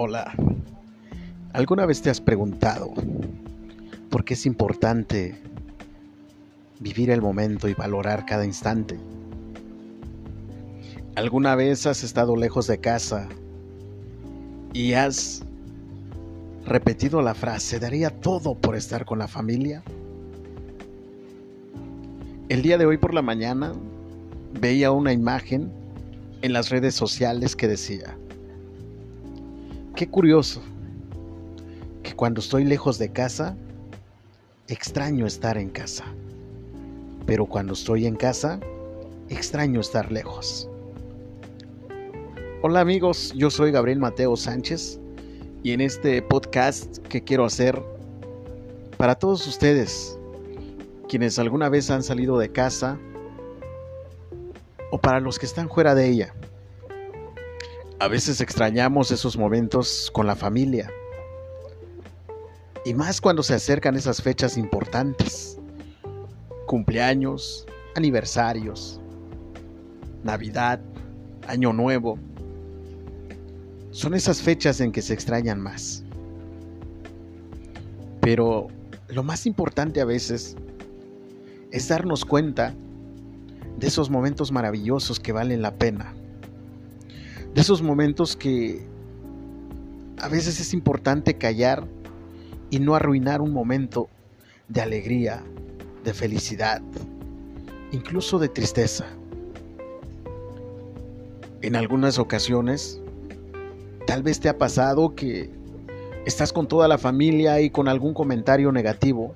Hola. ¿Alguna vez te has preguntado por qué es importante vivir el momento y valorar cada instante? ¿Alguna vez has estado lejos de casa y has repetido la frase, daría todo por estar con la familia? El día de hoy por la mañana veía una imagen en las redes sociales que decía, qué curioso que cuando estoy lejos de casa, extraño estar en casa, pero cuando estoy en casa, extraño estar lejos. Hola amigos, yo soy Gabriel Mateo Sánchez y en este podcast que quiero hacer para todos ustedes, quienes alguna vez han salido de casa, o para los que están fuera de ella. A veces extrañamos esos momentos con la familia. Y más cuando se acercan esas fechas importantes. Cumpleaños, aniversarios, Navidad, Año Nuevo. Son esas fechas en que se extrañan más. Pero lo más importante a veces es darnos cuenta de esos momentos maravillosos que valen la pena, esos momentos que a veces es importante callar y no arruinar un momento de alegría, de felicidad, incluso de tristeza. En algunas ocasiones, tal vez te ha pasado que estás con toda la familia y con algún comentario negativo,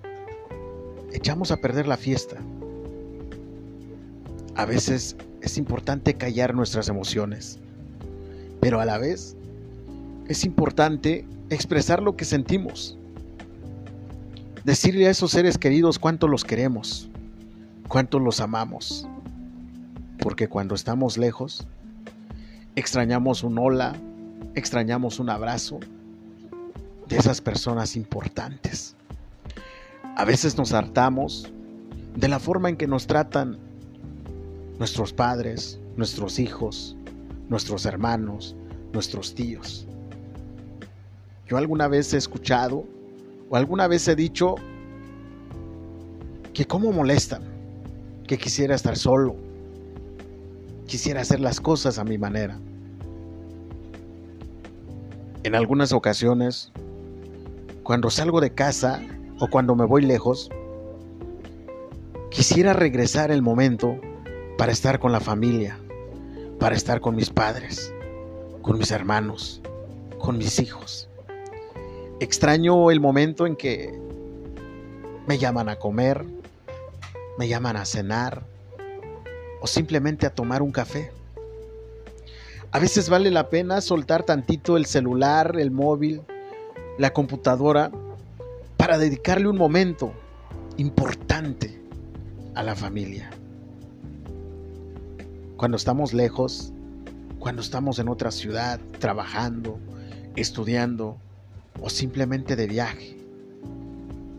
echamos a perder la fiesta. A veces es importante callar nuestras emociones, pero a la vez es importante expresar lo que sentimos. Decirle a esos seres queridos cuánto los queremos, cuánto los amamos. Porque cuando estamos lejos, extrañamos un hola, extrañamos un abrazo de esas personas importantes. A veces nos hartamos de la forma en que nos tratan nuestros padres, nuestros hijos, nuestros hermanos, nuestros tíos. Yo alguna vez he escuchado o alguna vez he dicho que cómo molestan, que quisiera estar solo, quisiera hacer las cosas a mi manera. En algunas ocasiones, cuando salgo de casa o cuando me voy lejos, quisiera regresar el momento para estar con la familia, para estar con mis padres, con mis hermanos, con mis hijos. Extraño el momento en que me llaman a comer, me llaman a cenar o simplemente a tomar un café. A veces vale la pena soltar tantito el celular, el móvil, la computadora para dedicarle un momento importante a la familia cuando estamos lejos, cuando estamos en otra ciudad, trabajando, estudiando o simplemente de viaje.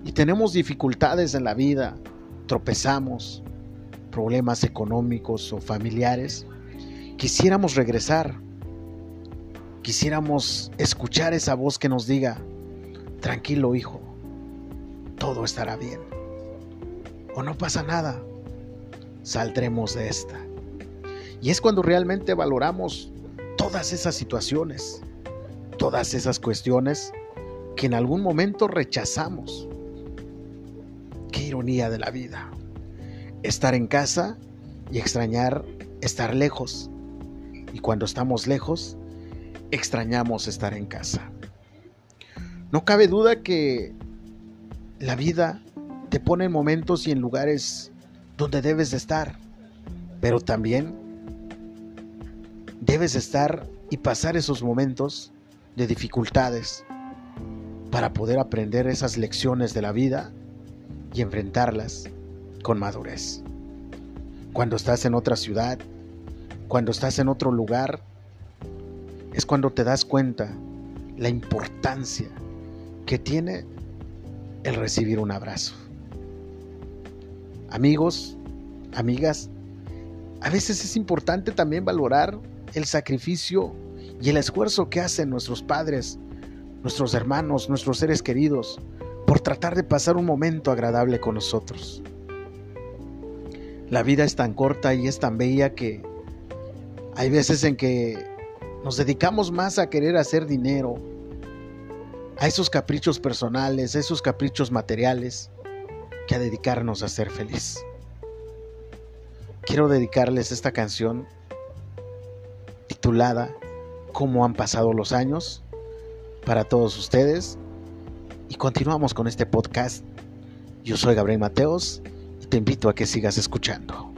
Y tenemos dificultades en la vida, tropezamos, problemas económicos o familiares. Quisiéramos regresar, quisiéramos escuchar esa voz que nos diga, tranquilo hijo, todo estará bien. O no pasa nada, saldremos de esta. Y es cuando realmente valoramos todas esas situaciones, todas esas cuestiones que en algún momento rechazamos. Qué ironía de la vida. Estar en casa y extrañar estar lejos. Y cuando estamos lejos, extrañamos estar en casa. No cabe duda que la vida te pone en momentos y en lugares donde debes de estar, pero también estar y pasar esos momentos de dificultades para poder aprender esas lecciones de la vida y enfrentarlas con madurez. Cuando estás en otra ciudad, cuando estás en otro lugar, es cuando te das cuenta la importancia que tiene el recibir un abrazo. Amigos, amigas, a veces es importante también valorar el sacrificio y el esfuerzo que hacen nuestros padres, nuestros hermanos, nuestros seres queridos, por tratar de pasar un momento agradable con nosotros. La vida es tan corta y es tan bella que hay veces en que nos dedicamos más a querer hacer dinero, a esos caprichos personales, a esos caprichos materiales, que a dedicarnos a ser feliz. Quiero dedicarles esta canción titulada Cómo han pasado los años para todos ustedes y continuamos con este podcast. Yo soy Gabriel Mateos y te invito a que sigas escuchando.